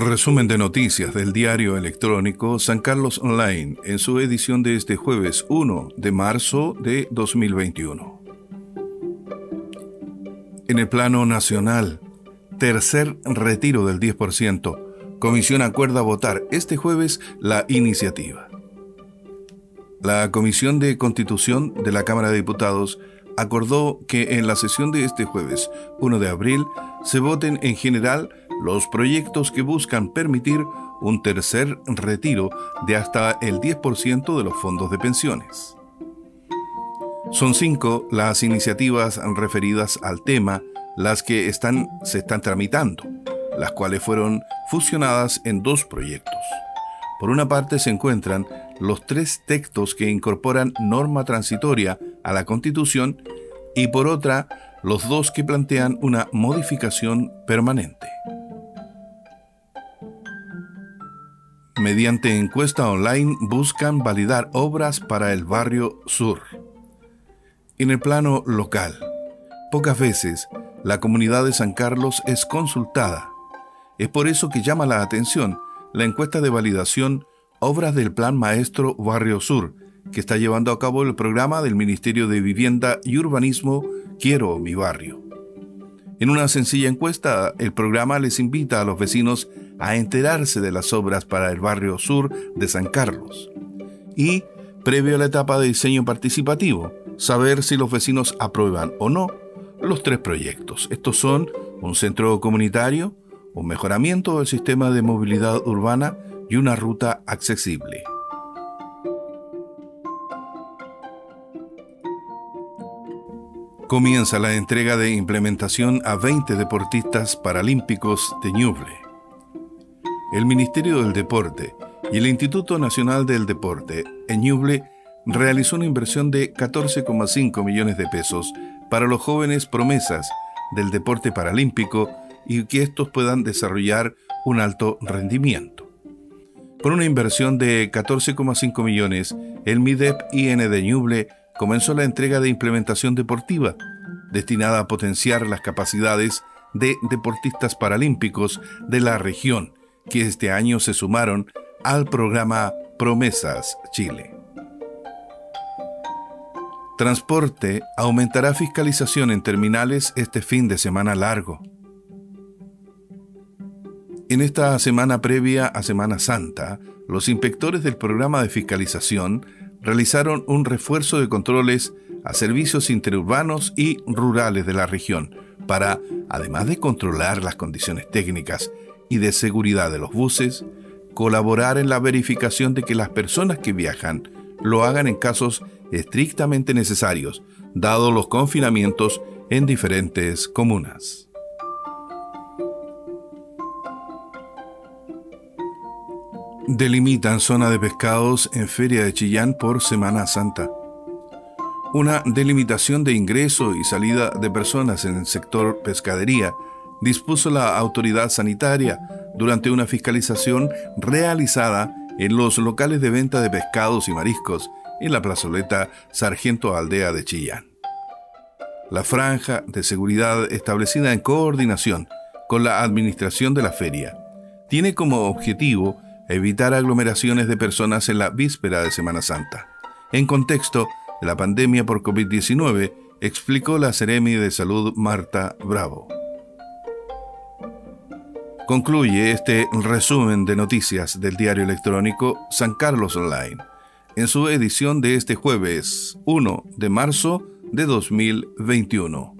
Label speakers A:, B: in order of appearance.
A: Resumen de noticias del diario electrónico San Carlos Online en su edición de este jueves 1 de marzo de 2021. En el plano nacional, tercer retiro del 10%. Comisión acuerda votar este jueves la iniciativa. La Comisión de Constitución de la Cámara de Diputados acordó que en la sesión de este jueves 1 de abril se voten en general los proyectos que buscan permitir un tercer retiro de hasta el 10% de los fondos de pensiones. Son cinco las iniciativas referidas al tema las que están, se están tramitando, las cuales fueron fusionadas en dos proyectos. Por una parte se encuentran los tres textos que incorporan norma transitoria a la Constitución y por otra los dos que plantean una modificación permanente. Mediante encuesta online buscan validar obras para el barrio sur. En el plano local, pocas veces la comunidad de San Carlos es consultada. Es por eso que llama la atención la encuesta de validación Obras del Plan Maestro Barrio Sur, que está llevando a cabo el programa del Ministerio de Vivienda y Urbanismo Quiero mi barrio. En una sencilla encuesta, el programa les invita a los vecinos a enterarse de las obras para el barrio sur de San Carlos. Y, previo a la etapa de diseño participativo, saber si los vecinos aprueban o no los tres proyectos. Estos son un centro comunitario, un mejoramiento del sistema de movilidad urbana y una ruta accesible. Comienza la entrega de implementación a 20 deportistas paralímpicos de Ñuble. El Ministerio del Deporte y el Instituto Nacional del Deporte en Ñuble realizó una inversión de 14,5 millones de pesos para los jóvenes promesas del deporte paralímpico y que estos puedan desarrollar un alto rendimiento. Con una inversión de 14,5 millones, el MIDEP IN de Ñuble comenzó la entrega de implementación deportiva, destinada a potenciar las capacidades de deportistas paralímpicos de la región, que este año se sumaron al programa Promesas Chile. Transporte aumentará fiscalización en terminales este fin de semana largo. En esta semana previa a Semana Santa, los inspectores del programa de fiscalización realizaron un refuerzo de controles a servicios interurbanos y rurales de la región para, además de controlar las condiciones técnicas y de seguridad de los buses, colaborar en la verificación de que las personas que viajan lo hagan en casos estrictamente necesarios, dado los confinamientos en diferentes comunas. Delimitan zona de pescados en Feria de Chillán por Semana Santa. Una delimitación de ingreso y salida de personas en el sector pescadería dispuso la autoridad sanitaria durante una fiscalización realizada en los locales de venta de pescados y mariscos en la plazoleta Sargento Aldea de Chillán. La franja de seguridad establecida en coordinación con la administración de la feria tiene como objetivo evitar aglomeraciones de personas en la víspera de Semana Santa. En contexto de la pandemia por COVID-19, explicó la Seremi de Salud Marta Bravo. Concluye este resumen de noticias del diario electrónico San Carlos Online en su edición de este jueves 1 de marzo de 2021.